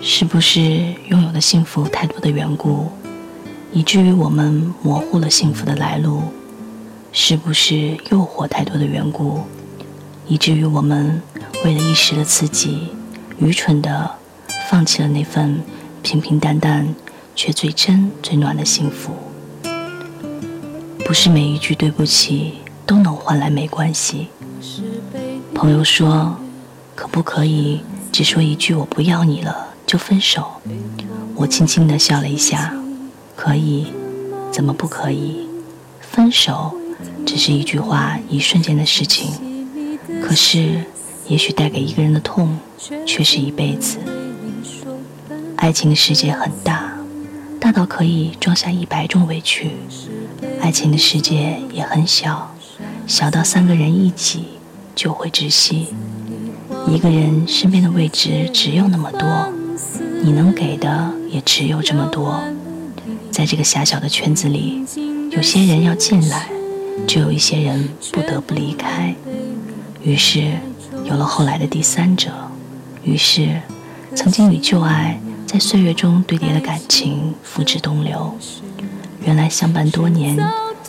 是不是拥有的幸福太多的缘故，以至于我们模糊了幸福的来路？是不是诱惑太多的缘故，以至于我们为了一时的刺激，愚蠢的放弃了那份平平淡淡却最真最暖的幸福？不是每一句对不起都能换来没关系。朋友说：“可不可以只说一句‘我不要你了’就分手？”我轻轻地笑了一下：“可以，怎么不可以？分手只是一句话，一瞬间的事情。可是，也许带给一个人的痛，却是一辈子。爱情的世界很大，大到可以装下一百种委屈。”爱情的世界也很小，小到三个人一起就会窒息。一个人身边的位置只有那么多，你能给的也只有这么多。在这个狭小的圈子里，有些人要进来，就有一些人不得不离开。于是有了后来的第三者，于是曾经与旧爱在岁月中堆叠的感情付之东流。原来相伴多年，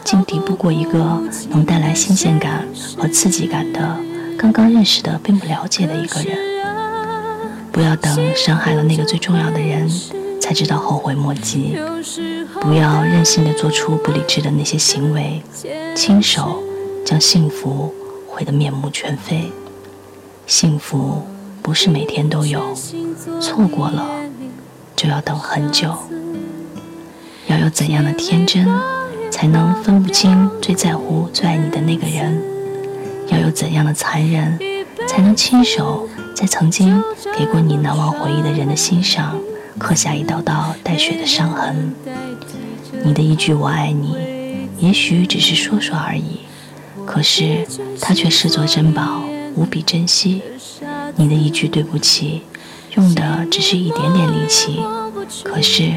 竟敌不过一个能带来新鲜感和刺激感的刚刚认识的并不了解的一个人。不要等伤害了那个最重要的人，才知道后悔莫及。不要任性的做出不理智的那些行为，亲手将幸福毁得面目全非。幸福不是每天都有，错过了就要等很久。要有怎样的天真，才能分不清最在乎、最爱你的那个人？要有怎样的残忍，才能亲手在曾经给过你难忘回忆的人的心上刻下一道道带血的伤痕？你的一句“我爱你”，也许只是说说而已，可是他却视作珍宝，无比珍惜。你的一句“对不起”，用的只是一点点力气，可是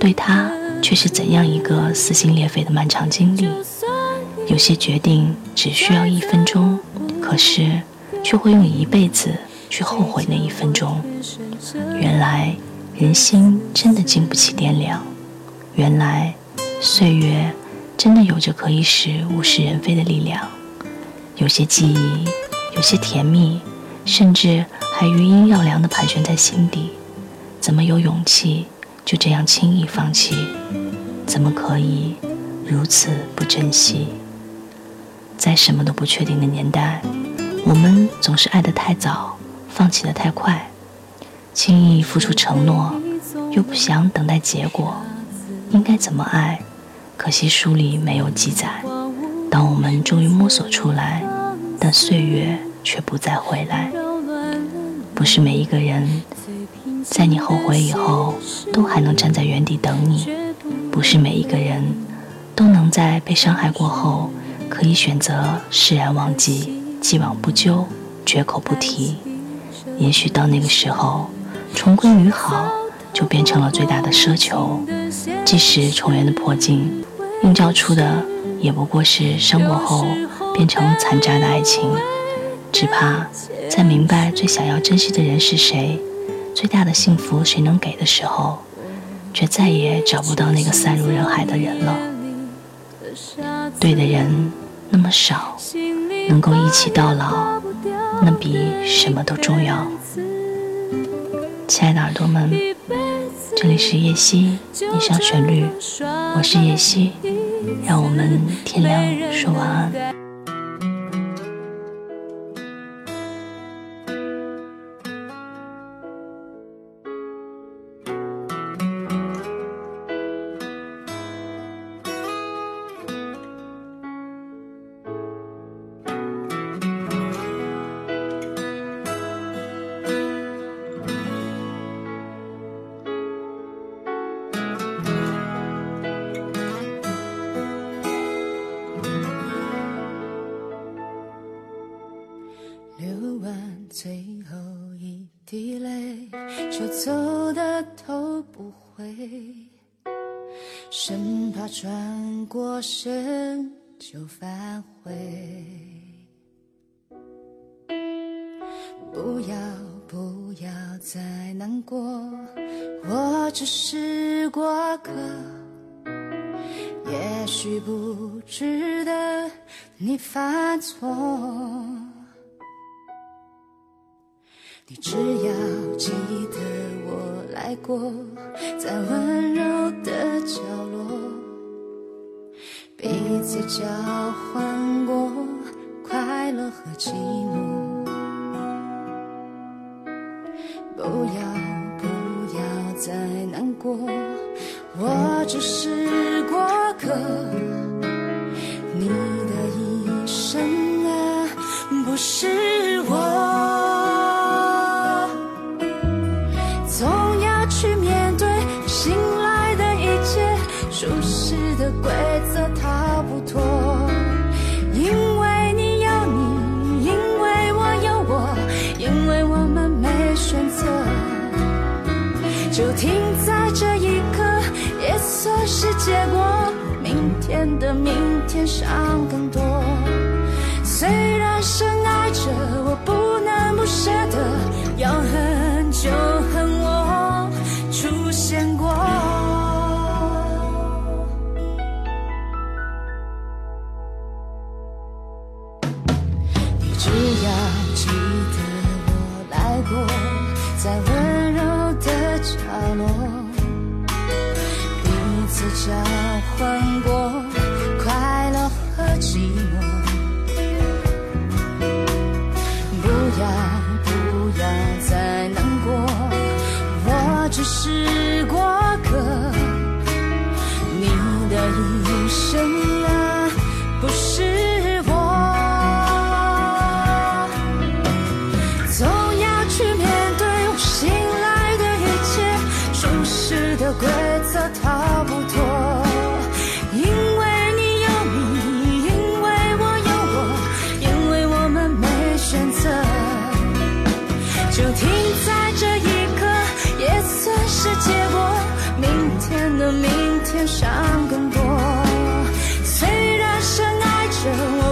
对他。却是怎样一个撕心裂肺的漫长经历？有些决定只需要一分钟，可是却会用一辈子去后悔那一分钟。原来人心真的经不起掂量，原来岁月真的有着可以使物是人非的力量。有些记忆，有些甜蜜，甚至还余音绕梁地盘旋在心底，怎么有勇气？就这样轻易放弃，怎么可以如此不珍惜？在什么都不确定的年代，我们总是爱得太早，放弃的太快，轻易付出承诺，又不想等待结果。应该怎么爱？可惜书里没有记载。当我们终于摸索出来，但岁月却不再回来。不是每一个人。在你后悔以后，都还能站在原地等你。不是每一个人都能在被伤害过后，可以选择释然忘记，既往不咎，绝口不提。也许到那个时候，重归于好，就变成了最大的奢求。即使重圆的破镜，映照出的也不过是伤过后变成残渣的爱情。只怕在明白最想要珍惜的人是谁。最大的幸福谁能给的时候，却再也找不到那个散入人海的人了。对的人那么少，能够一起到老，那比什么都重要。亲爱的耳朵们，这里是叶希，你上旋律，我是叶希，让我们天亮说晚安。最后一滴泪就走的头不回，生怕转过身就反悔。不要。不要再难过，我只是过客，也许不值得你犯错。你只要记得我来过，在温柔的角落，彼此交换过快乐和寂寞。不要，不要再难过，我只是过客。你的一生啊，不是就停在这一刻，也算是结果。明天的明天伤更多。虽然深爱着，我不能不舍得，要恨就恨交换过快乐和寂寞。不要，不要再难过，我只是过客。你的一生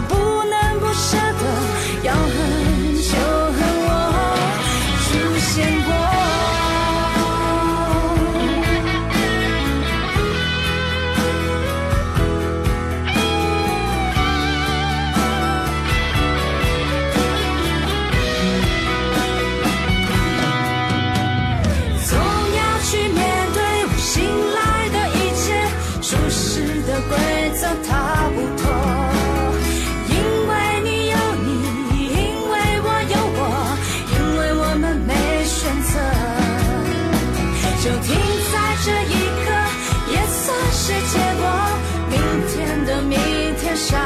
我不能不舍得，要就停在这一刻，也算是结果。明天的明天想